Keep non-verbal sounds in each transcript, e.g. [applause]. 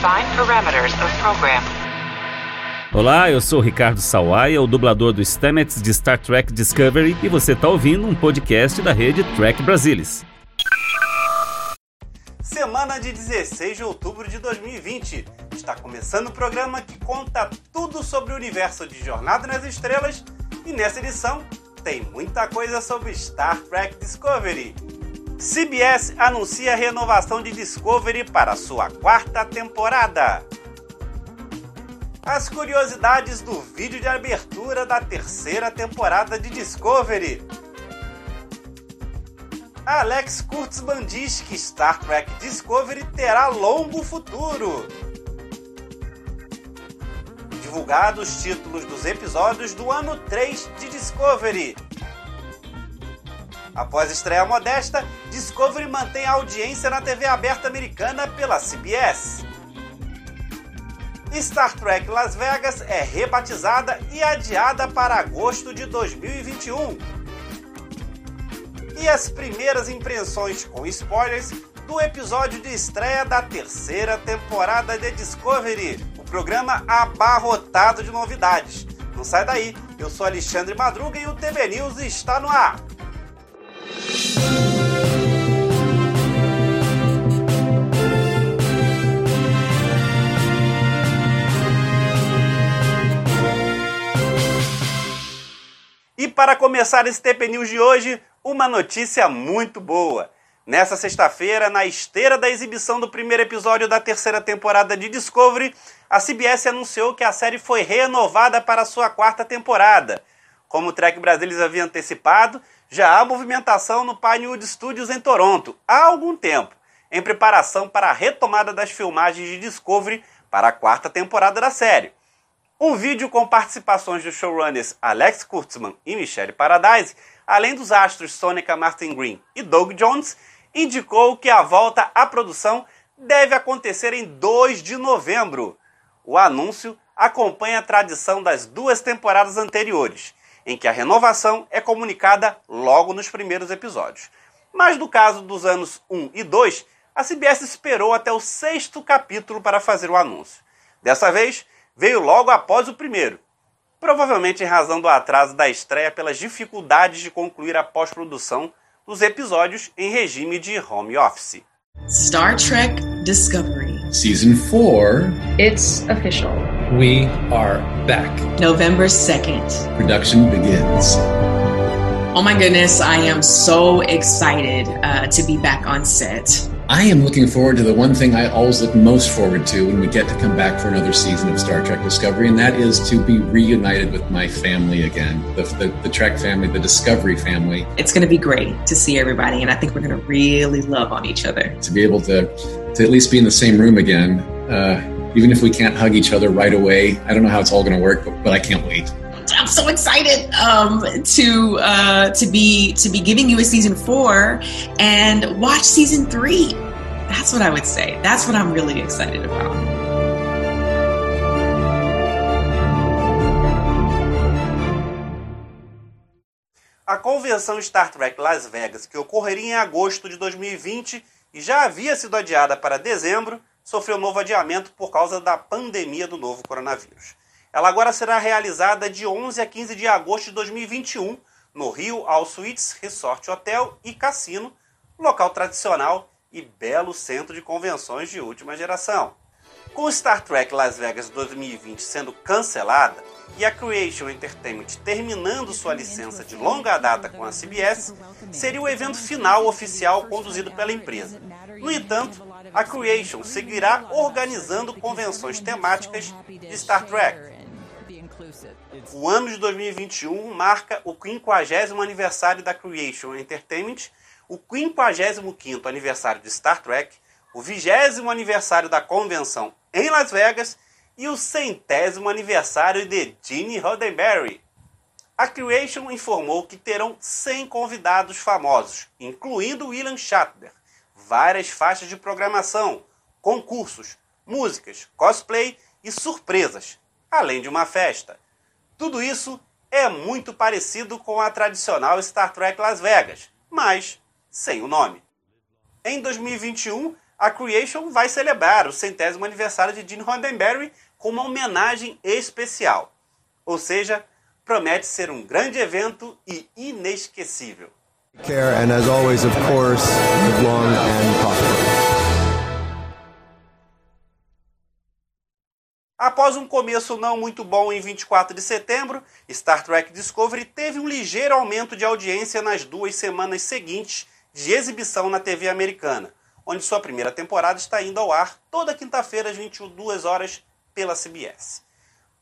Define parameters of program. Olá, eu sou Ricardo Sawaia, o dublador do Stamets de Star Trek Discovery, e você está ouvindo um podcast da rede Trek Brasilis. Semana de 16 de outubro de 2020. Está começando o programa que conta tudo sobre o universo de Jornada nas Estrelas e nessa edição tem muita coisa sobre Star Trek Discovery. CBS anuncia renovação de Discovery para sua quarta temporada. As curiosidades do vídeo de abertura da terceira temporada de Discovery. Alex Kurtzman diz que Star Trek Discovery terá longo futuro. Divulgados os títulos dos episódios do ano 3 de Discovery. Após estreia modesta, Discovery mantém audiência na TV aberta americana pela CBS. Star Trek Las Vegas é rebatizada e adiada para agosto de 2021. E as primeiras impressões com spoilers do episódio de estreia da terceira temporada de Discovery, o programa abarrotado de novidades. Não sai daí, eu sou Alexandre Madruga e o TV News está no ar. E para começar esse TP News de hoje, uma notícia muito boa. Nessa sexta-feira, na esteira da exibição do primeiro episódio da terceira temporada de Discovery, a CBS anunciou que a série foi renovada para sua quarta temporada. Como o Trek Brasilis havia antecipado, já há movimentação no Pinewood Studios em Toronto há algum tempo, em preparação para a retomada das filmagens de Discovery para a quarta temporada da série. Um vídeo com participações dos showrunners Alex Kurtzman e Michelle Paradise, além dos astros Sonica Martin Green e Doug Jones, indicou que a volta à produção deve acontecer em 2 de novembro. O anúncio acompanha a tradição das duas temporadas anteriores, em que a renovação é comunicada logo nos primeiros episódios. Mas no caso dos anos 1 e 2, a CBS esperou até o sexto capítulo para fazer o anúncio. Dessa vez, veio logo após o primeiro, provavelmente em razão do atraso da estreia pelas dificuldades de concluir a pós-produção dos episódios em regime de home office. Star Trek Discovery. Season 4. It's official. We are back. November 2nd. Production begins. Oh my goodness, I am so excited uh, to be back on set. I am looking forward to the one thing I always look most forward to when we get to come back for another season of Star Trek Discovery, and that is to be reunited with my family again the, the, the Trek family, the Discovery family. It's going to be great to see everybody, and I think we're going to really love on each other. To be able to, to at least be in the same room again, uh, even if we can't hug each other right away. I don't know how it's all going to work, but, but I can't wait. So excited um, to uh, to be to be giving you a season four and watch season three. That's what I would say. That's what I'm really excited about. A convenção Star Trek Las Vegas, que ocorreria em agosto de 2020 e já havia sido adiada para dezembro, sofreu novo adiamento por causa da pandemia do novo coronavírus. Ela agora será realizada de 11 a 15 de agosto de 2021 no Rio All Suites Resort Hotel e Cassino, local tradicional e belo centro de convenções de última geração. Com Star Trek Las Vegas 2020 sendo cancelada e a Creation Entertainment terminando sua licença de longa data com a CBS, seria o evento final oficial conduzido pela empresa. No entanto, a Creation seguirá organizando convenções temáticas de Star Trek. O ano de 2021 marca o 50 aniversário da Creation Entertainment, o 55º aniversário de Star Trek, o 20 aniversário da convenção em Las Vegas e o centésimo aniversário de Gene Roddenberry. A Creation informou que terão 100 convidados famosos, incluindo William Shatner, várias faixas de programação, concursos, músicas, cosplay e surpresas, além de uma festa. Tudo isso é muito parecido com a tradicional Star Trek Las Vegas, mas sem o nome. Em 2021, a Creation vai celebrar o centésimo aniversário de Gene Roddenberry com uma homenagem especial. Ou seja, promete ser um grande evento e inesquecível. Care and as always, of course, long and Após um começo não muito bom em 24 de setembro, Star Trek Discovery teve um ligeiro aumento de audiência nas duas semanas seguintes de exibição na TV americana, onde sua primeira temporada está indo ao ar toda quinta-feira às 22 horas pela CBS.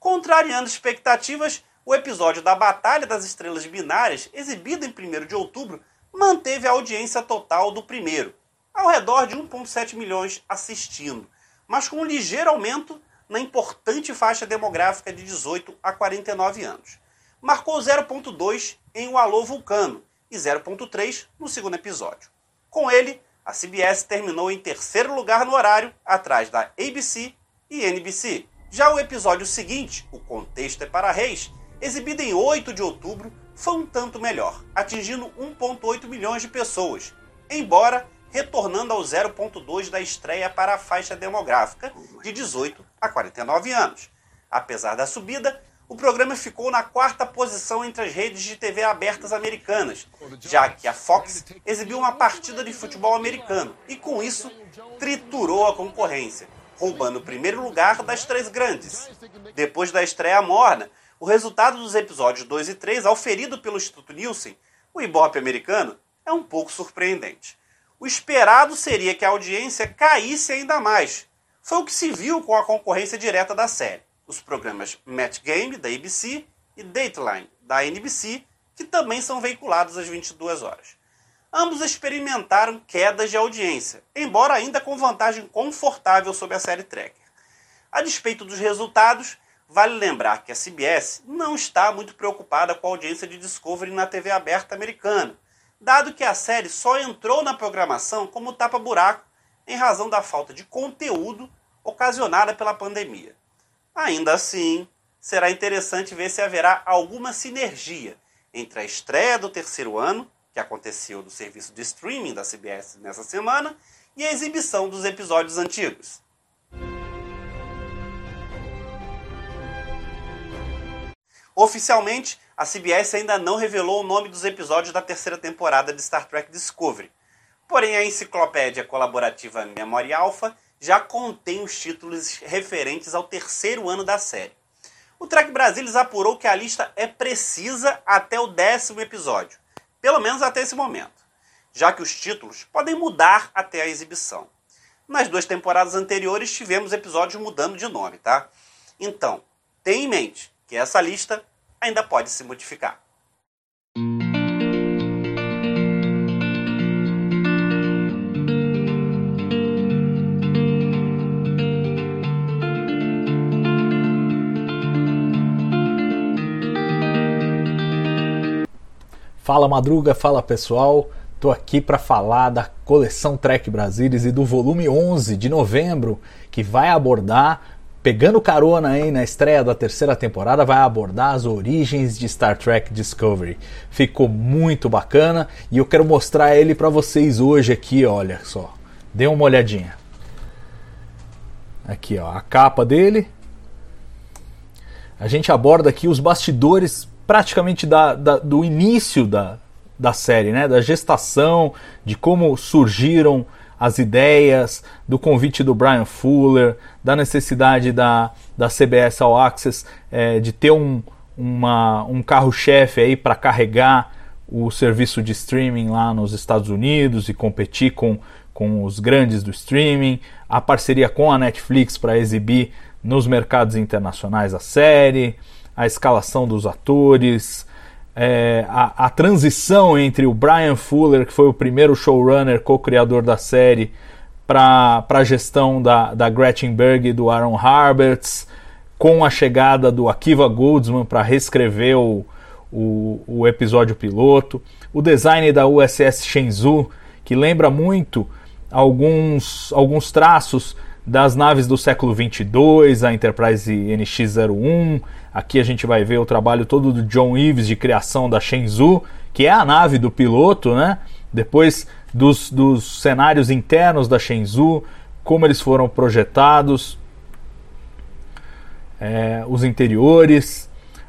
Contrariando expectativas, o episódio da Batalha das Estrelas Binárias, exibido em 1 de outubro, manteve a audiência total do primeiro, ao redor de 1,7 milhões assistindo, mas com um ligeiro aumento na importante faixa demográfica de 18 a 49 anos. Marcou 0,2 em O Alô Vulcano e 0,3 no segundo episódio. Com ele, a CBS terminou em terceiro lugar no horário, atrás da ABC e NBC. Já o episódio seguinte, O Contexto é para Reis, exibido em 8 de outubro, foi um tanto melhor, atingindo 1,8 milhões de pessoas, embora retornando ao 0,2 da estreia para a faixa demográfica de 18 a 49 anos. Apesar da subida, o programa ficou na quarta posição entre as redes de TV abertas americanas, já que a Fox exibiu uma partida de futebol americano e, com isso, triturou a concorrência, roubando o primeiro lugar das três grandes. Depois da estreia morna, o resultado dos episódios 2 e 3, auferido pelo Instituto Nielsen, o Ibope americano, é um pouco surpreendente. O esperado seria que a audiência caísse ainda mais. Foi o que se viu com a concorrência direta da série. Os programas Match Game, da ABC, e Dateline, da NBC, que também são veiculados às 22 horas. Ambos experimentaram quedas de audiência, embora ainda com vantagem confortável sobre a série Tracker. A despeito dos resultados, Vale lembrar que a CBS não está muito preocupada com a audiência de Discovery na TV aberta americana, dado que a série só entrou na programação como tapa-buraco em razão da falta de conteúdo ocasionada pela pandemia. Ainda assim, será interessante ver se haverá alguma sinergia entre a estreia do terceiro ano, que aconteceu do serviço de streaming da CBS nessa semana, e a exibição dos episódios antigos. Oficialmente, a CBS ainda não revelou o nome dos episódios da terceira temporada de Star Trek Discovery. Porém, a enciclopédia colaborativa Memory Alpha já contém os títulos referentes ao terceiro ano da série. O Trek Brasilis apurou que a lista é precisa até o décimo episódio, pelo menos até esse momento, já que os títulos podem mudar até a exibição. Nas duas temporadas anteriores tivemos episódios mudando de nome, tá? Então, tenha em mente que essa lista ainda pode se modificar. Fala Madruga, fala pessoal. Tô aqui para falar da coleção Trek Brasilis e do volume 11 de novembro, que vai abordar pegando carona aí na estreia da terceira temporada, vai abordar as origens de Star Trek Discovery. Ficou muito bacana e eu quero mostrar ele para vocês hoje aqui, olha só. Dê uma olhadinha. Aqui, ó, a capa dele. A gente aborda aqui os bastidores praticamente da, da, do início da, da série, né? Da gestação, de como surgiram as ideias, do convite do Brian Fuller, da necessidade da, da CBS All Access é, de ter um, uma, um carro-chefe aí para carregar o serviço de streaming lá nos Estados Unidos e competir com, com os grandes do streaming, a parceria com a Netflix para exibir nos mercados internacionais a série, a escalação dos atores, é, a, a, transição entre o Brian Fuller, que foi o primeiro showrunner, co-criador da série, para a gestão da, da Gretchen Berg e do Aaron Harberts, com a chegada do Akiva Goldsman para reescrever o, o, o, episódio piloto, o design da USS Shenzhou, que lembra muito alguns, alguns traços das naves do século 22, a Enterprise NX-01. Aqui a gente vai ver o trabalho todo do John Eves de criação da Shenzhou, que é a nave do piloto, né? Depois dos, dos cenários internos da Shenzhou, como eles foram projetados, é, os interiores,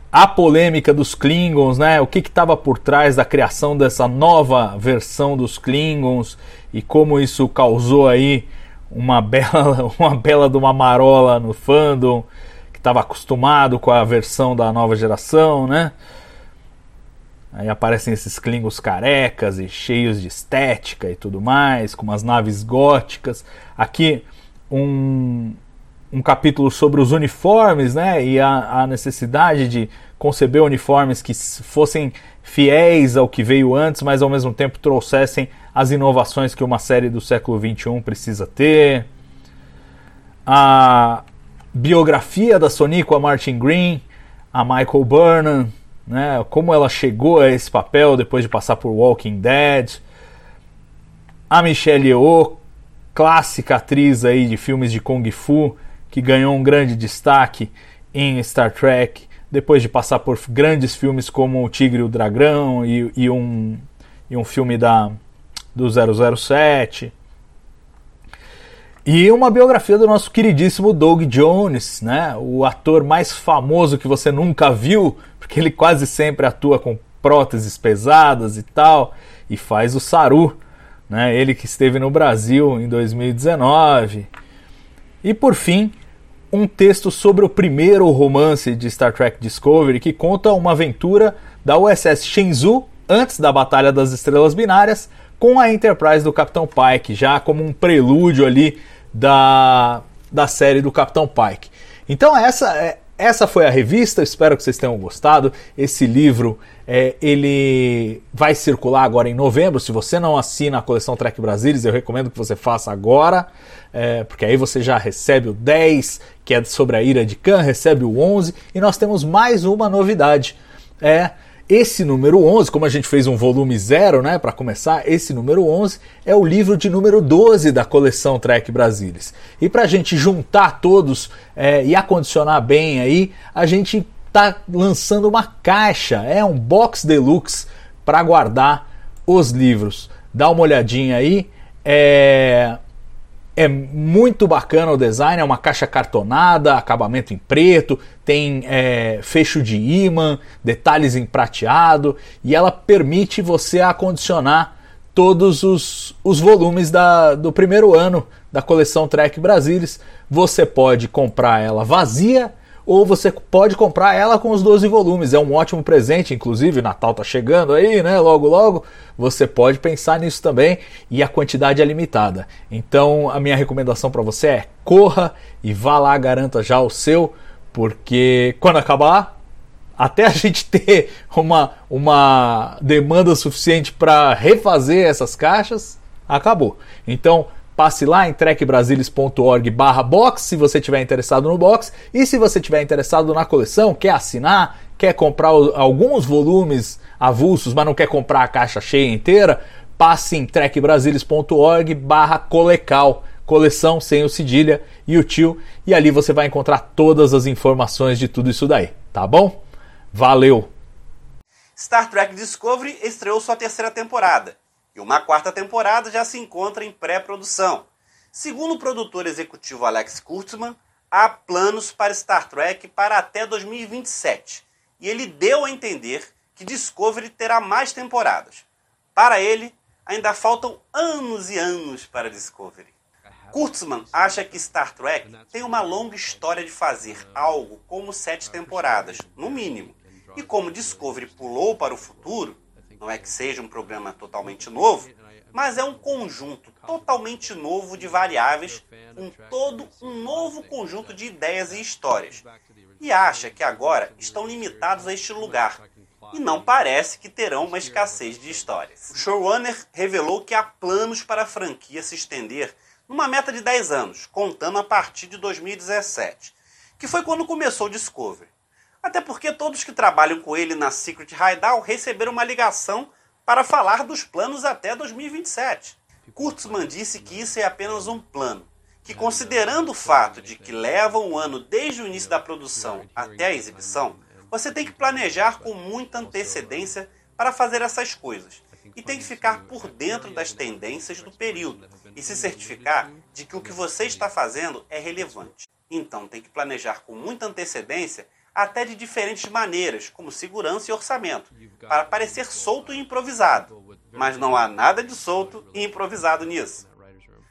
a polêmica dos Klingons, né? O que estava por trás da criação dessa nova versão dos Klingons e como isso causou aí uma bela, [laughs] uma bela de uma marola no fandom que estava acostumado com a versão da nova geração, né? Aí aparecem esses Klingons carecas e cheios de estética e tudo mais, com umas naves góticas. Aqui um, um capítulo sobre os uniformes, né? E a, a necessidade de conceber uniformes que fossem fiéis ao que veio antes, mas ao mesmo tempo trouxessem as inovações que uma série do século XXI precisa ter. A biografia da Sonic com a Martin Green, a Michael Burnham, né? Como ela chegou a esse papel depois de passar por Walking Dead. A Michelle Yeoh, clássica atriz aí de filmes de kung fu, que ganhou um grande destaque em Star Trek, depois de passar por grandes filmes como O Tigre e o Dragão e, e um, e um filme da, do 007. E uma biografia do nosso queridíssimo Doug Jones, né? o ator mais famoso que você nunca viu, porque ele quase sempre atua com próteses pesadas e tal, e faz o Saru, né? ele que esteve no Brasil em 2019. E por fim, um texto sobre o primeiro romance de Star Trek Discovery que conta uma aventura da USS Shenzhou antes da Batalha das Estrelas Binárias com a Enterprise do Capitão Pike, já como um prelúdio ali da, da série do Capitão Pike. Então essa é, essa foi a revista, espero que vocês tenham gostado. Esse livro é, ele vai circular agora em novembro. Se você não assina a coleção Trek Brasilis, eu recomendo que você faça agora, é, porque aí você já recebe o 10, que é sobre a ira de Khan, recebe o 11, e nós temos mais uma novidade. É esse número 11, como a gente fez um volume zero, né, para começar, esse número 11 é o livro de número 12 da coleção Trek Brasilis. E para a gente juntar todos é, e acondicionar bem aí, a gente tá lançando uma caixa, é um box deluxe para guardar os livros. Dá uma olhadinha aí. É, é muito bacana o design, é uma caixa cartonada, acabamento em preto, tem é, fecho de imã, detalhes em prateado e ela permite você acondicionar todos os, os volumes da, do primeiro ano da coleção Trek Brasilis. Você pode comprar ela vazia ou você pode comprar ela com os 12 volumes. É um ótimo presente, inclusive, Natal tá chegando aí, né? Logo, logo. Você pode pensar nisso também e a quantidade é limitada. Então, a minha recomendação para você é corra e vá lá, garanta já o seu, porque quando acabar, até a [laughs] gente ter uma, uma demanda suficiente para refazer essas caixas, acabou. Então, passe lá em trekbrasilis.org barra box se você estiver interessado no box e se você estiver interessado na coleção, quer assinar, quer comprar alguns volumes avulsos, mas não quer comprar a caixa cheia inteira, passe em trekbrasilis.org barra colecal, coleção sem o cedilha e o tio, e ali você vai encontrar todas as informações de tudo isso daí, tá bom? Valeu! Star Trek Discovery estreou sua terceira temporada e uma quarta temporada já se encontra em pré-produção. Segundo o produtor executivo Alex Kurtzman, há planos para Star Trek para até 2027, e ele deu a entender que Discovery terá mais temporadas. Para ele, ainda faltam anos e anos para Discovery. Kurtzman acha que Star Trek tem uma longa história de fazer algo como sete temporadas, no mínimo. E como Discovery pulou para o futuro, não é que seja um programa totalmente novo, mas é um conjunto totalmente novo de variáveis, com todo um novo conjunto de ideias e histórias. E acha que agora estão limitados a este lugar, e não parece que terão uma escassez de histórias. O showrunner revelou que há planos para a franquia se estender numa meta de 10 anos, contando a partir de 2017, que foi quando começou o Discovery. Até porque todos que trabalham com ele na Secret Hideout receberam uma ligação para falar dos planos até 2027. Kurtzman disse que isso é apenas um plano, que considerando o fato de que leva um ano desde o início da produção até a exibição, você tem que planejar com muita antecedência para fazer essas coisas. e tem que ficar por dentro das tendências do período e se certificar de que o que você está fazendo é relevante. Então tem que planejar com muita antecedência, até de diferentes maneiras, como segurança e orçamento, para parecer solto e improvisado. Mas não há nada de solto e improvisado nisso.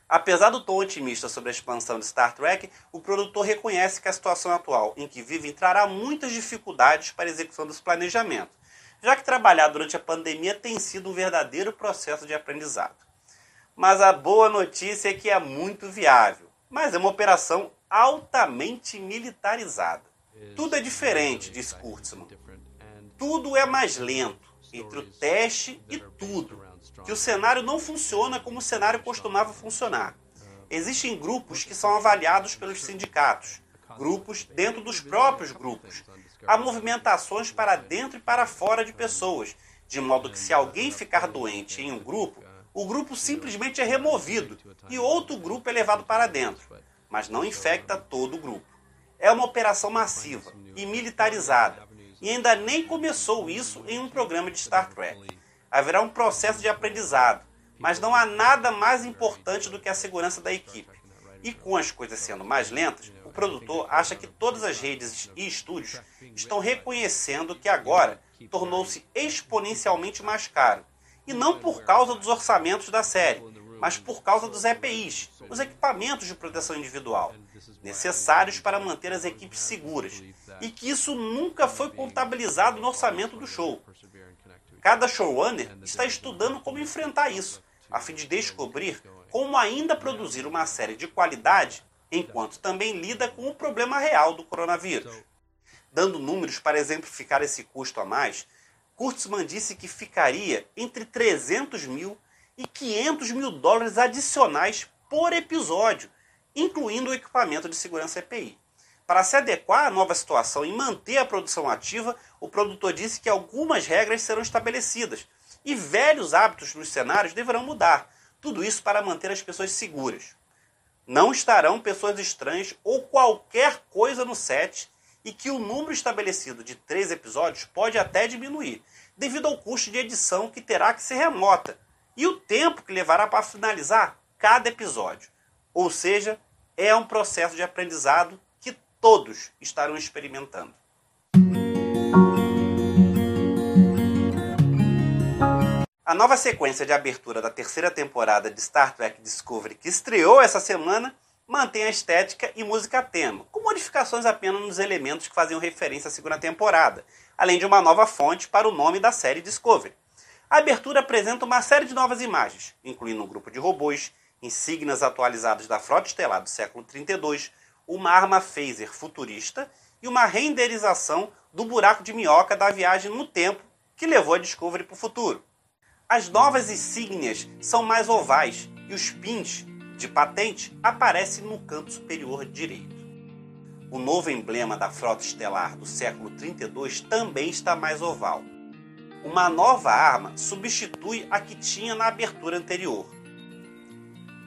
Apesar do tom otimista sobre a expansão de Star Trek, o produtor reconhece que a situação atual em que vive trará muitas dificuldades para a execução desse planejamento, já que trabalhar durante a pandemia tem sido um verdadeiro processo de aprendizado. Mas a boa notícia é que é muito viável, mas é uma operação altamente militarizada. Tudo é diferente, diz Kurtzman. Tudo é mais lento, entre o teste e tudo, que o cenário não funciona como o cenário costumava funcionar. Existem grupos que são avaliados pelos sindicatos, grupos dentro dos próprios grupos. Há movimentações para dentro e para fora de pessoas, de modo que se alguém ficar doente em um grupo, o grupo simplesmente é removido e outro grupo é levado para dentro, mas não infecta todo o grupo. É uma operação massiva e militarizada, e ainda nem começou isso em um programa de Star Trek. Haverá um processo de aprendizado, mas não há nada mais importante do que a segurança da equipe. E com as coisas sendo mais lentas, o produtor acha que todas as redes e estúdios estão reconhecendo que agora tornou-se exponencialmente mais caro. E não por causa dos orçamentos da série, mas por causa dos EPIs, os equipamentos de proteção individual, necessários para manter as equipes seguras, e que isso nunca foi contabilizado no orçamento do show. Cada showrunner está estudando como enfrentar isso, a fim de descobrir como ainda produzir uma série de qualidade, enquanto também lida com o problema real do coronavírus. Dando números para exemplificar esse custo a mais, Kurtzman disse que ficaria entre 300 mil e 500 mil dólares adicionais por episódio, incluindo o equipamento de segurança EPI. Para se adequar à nova situação e manter a produção ativa, o produtor disse que algumas regras serão estabelecidas e velhos hábitos nos cenários deverão mudar. Tudo isso para manter as pessoas seguras. Não estarão pessoas estranhas ou qualquer coisa no set e que o número estabelecido de três episódios pode até diminuir, devido ao custo de edição que terá que ser remota e o tempo que levará para finalizar cada episódio. Ou seja, é um processo de aprendizado que todos estarão experimentando. A nova sequência de abertura da terceira temporada de Star Trek Discovery, que estreou essa semana, mantém a estética e música tema, com modificações apenas nos elementos que faziam referência à segunda temporada, além de uma nova fonte para o nome da série Discovery. A abertura apresenta uma série de novas imagens, incluindo um grupo de robôs, insígnias atualizadas da frota estelar do século 32, uma arma phaser futurista e uma renderização do buraco de minhoca da viagem no tempo que levou a Discovery para o futuro. As novas insígnias são mais ovais e os pins de patente aparecem no canto superior direito. O novo emblema da frota estelar do século 32 também está mais oval. Uma nova arma substitui a que tinha na abertura anterior.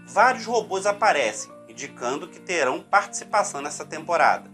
Vários robôs aparecem, indicando que terão participação nessa temporada.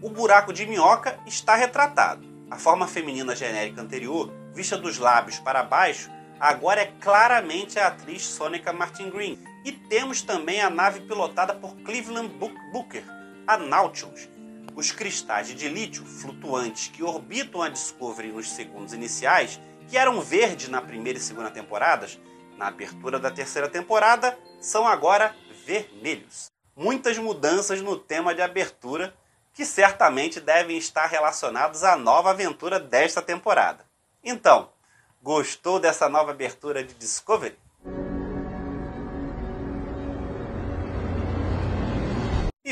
O buraco de minhoca está retratado. A forma feminina genérica anterior vista dos lábios para baixo, agora é claramente a atriz Sonica Martin Green. E temos também a nave pilotada por Cleveland Booker, a Nautilus. Os cristais de lítio flutuantes que orbitam a Discovery nos segundos iniciais, que eram verdes na primeira e segunda temporadas, na abertura da terceira temporada, são agora vermelhos. Muitas mudanças no tema de abertura que certamente devem estar relacionados à nova aventura desta temporada. Então, gostou dessa nova abertura de Discovery?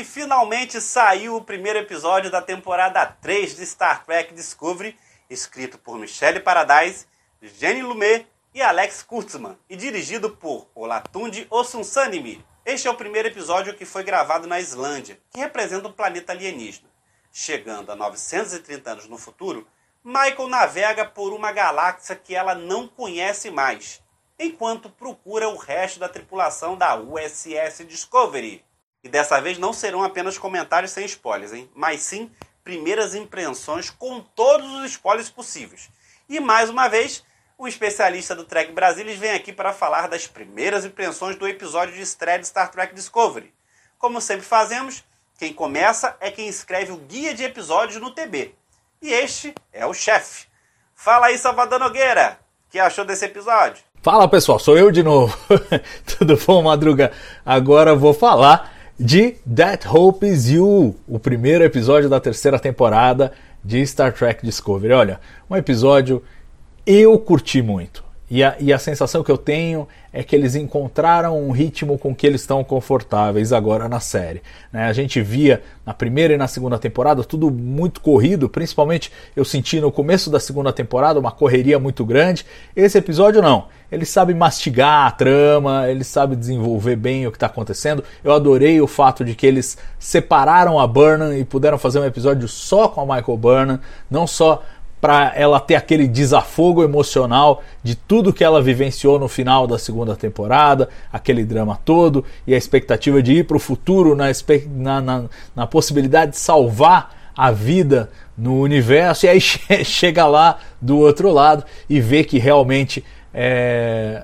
E finalmente saiu o primeiro episódio da temporada 3 de Star Trek Discovery, escrito por Michelle Paradise, Jenny Lumet e Alex Kurtzman, e dirigido por Olatunde Osunsanimi. Este é o primeiro episódio que foi gravado na Islândia, que representa um planeta alienígena. Chegando a 930 anos no futuro, Michael navega por uma galáxia que ela não conhece mais, enquanto procura o resto da tripulação da USS Discovery. E dessa vez não serão apenas comentários sem spoilers, hein? mas sim primeiras impressões com todos os spoilers possíveis. E mais uma vez, um especialista do Trek Brasilis vem aqui para falar das primeiras impressões do episódio de estreia de Star Trek Discovery. Como sempre fazemos, quem começa é quem escreve o guia de episódios no TB. E este é o chefe. Fala aí, Salvador Nogueira, o que achou desse episódio? Fala pessoal, sou eu de novo. [laughs] Tudo bom, Madruga? Agora vou falar de That Hope Is You, o primeiro episódio da terceira temporada de Star Trek Discovery. Olha, um episódio eu curti muito. E a, e a sensação que eu tenho é que eles encontraram um ritmo com que eles estão confortáveis agora na série. Né? A gente via na primeira e na segunda temporada tudo muito corrido, principalmente eu senti no começo da segunda temporada uma correria muito grande. Esse episódio não. Ele sabe mastigar a trama, ele sabe desenvolver bem o que está acontecendo. Eu adorei o fato de que eles separaram a Burnham e puderam fazer um episódio só com a Michael Burnham, não só para ela ter aquele desafogo emocional de tudo que ela vivenciou no final da segunda temporada, aquele drama todo e a expectativa de ir para o futuro na, na, na, na, possibilidade de salvar a vida no universo, e aí [laughs] chega lá do outro lado e vê que realmente é,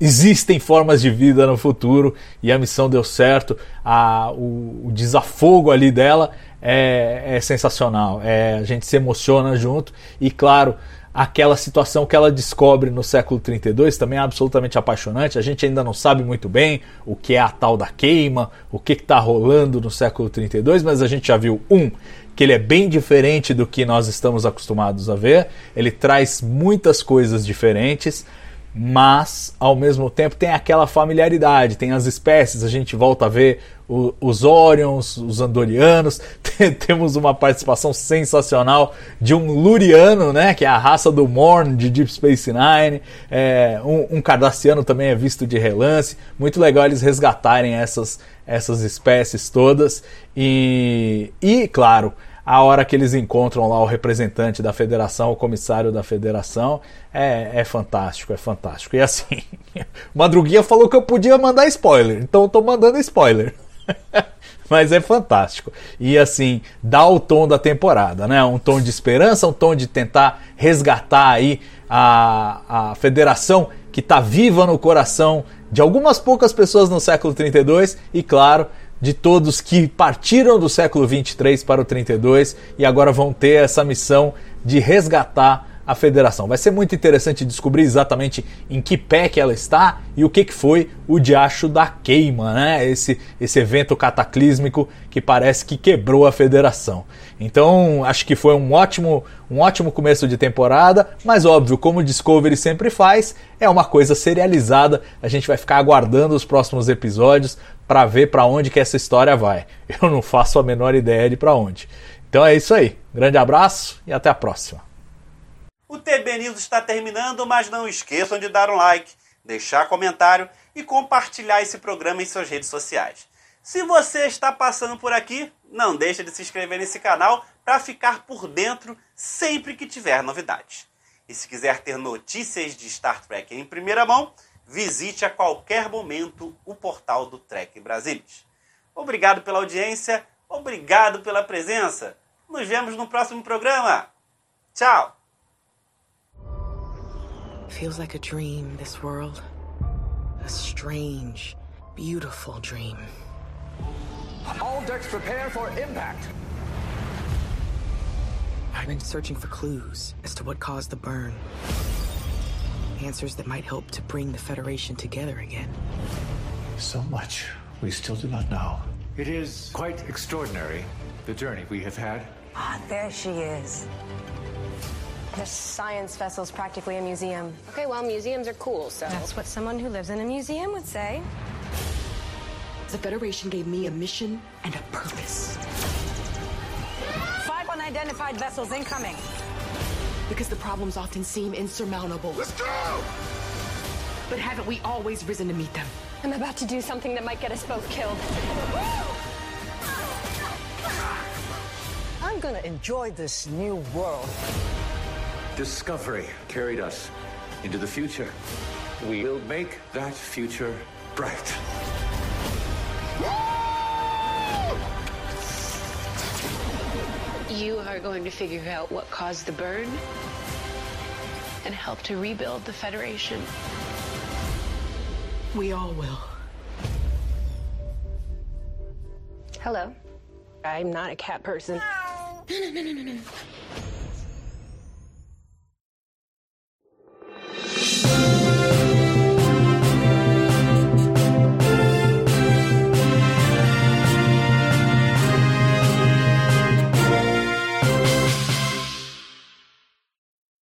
existem formas de vida no futuro e a missão deu certo, a, o, o desafogo ali dela é, é sensacional. É, a gente se emociona junto e, claro, aquela situação que ela descobre no século 32 também é absolutamente apaixonante. A gente ainda não sabe muito bem o que é a tal da queima, o que está rolando no século 32, mas a gente já viu um que ele é bem diferente do que nós estamos acostumados a ver. Ele traz muitas coisas diferentes mas ao mesmo tempo tem aquela familiaridade, tem as espécies, a gente volta a ver o, os Orions, os Andorianos, [laughs] temos uma participação sensacional de um Luriano, né, que é a raça do Morn de Deep Space Nine, é, um, um Cardassiano também é visto de relance, muito legal eles resgatarem essas, essas espécies todas e, e claro, a hora que eles encontram lá o representante da federação, o comissário da federação, é, é fantástico, é fantástico. E assim, [laughs] Madruguinha falou que eu podia mandar spoiler, então eu tô mandando spoiler. [laughs] Mas é fantástico. E assim, dá o tom da temporada, né? Um tom de esperança, um tom de tentar resgatar aí a, a federação que está viva no coração de algumas poucas pessoas no século 32 e, claro, de todos que partiram do século 23 para o 32 e agora vão ter essa missão de resgatar a federação. Vai ser muito interessante descobrir exatamente em que pé que ela está e o que, que foi o diacho da queima, né? Esse, esse evento cataclísmico que parece que quebrou a federação. Então, acho que foi um ótimo, um ótimo começo de temporada, mas óbvio, como o Discovery sempre faz, é uma coisa serializada. A gente vai ficar aguardando os próximos episódios para ver para onde que essa história vai. Eu não faço a menor ideia de para onde. Então é isso aí. Grande abraço e até a próxima. O TB News está terminando, mas não esqueçam de dar um like, deixar comentário e compartilhar esse programa em suas redes sociais. Se você está passando por aqui, não deixe de se inscrever nesse canal para ficar por dentro sempre que tiver novidades. E se quiser ter notícias de Star Trek em primeira mão, visite a qualquer momento o portal do Trek Brasilis. Obrigado pela audiência, obrigado pela presença. Nos vemos no próximo programa. Tchau! Feels like a dream, this world. A strange, beautiful dream. All decks prepare for impact. I've been searching for clues as to what caused the burn. Answers that might help to bring the Federation together again. So much we still do not know. It is quite extraordinary, the journey we have had. Ah, there she is. The science vessel's practically a museum. Okay, well, museums are cool, so. That's what someone who lives in a museum would say. The Federation gave me a mission and a purpose. Five unidentified vessels incoming. Because the problems often seem insurmountable. Let's go! But haven't we always risen to meet them? I'm about to do something that might get us both killed. I'm gonna enjoy this new world. Discovery carried us into the future. We will make that future bright. You are going to figure out what caused the burn, and help to rebuild the Federation. We all will. Hello. I'm not a cat person. No, no, no, no, no, no.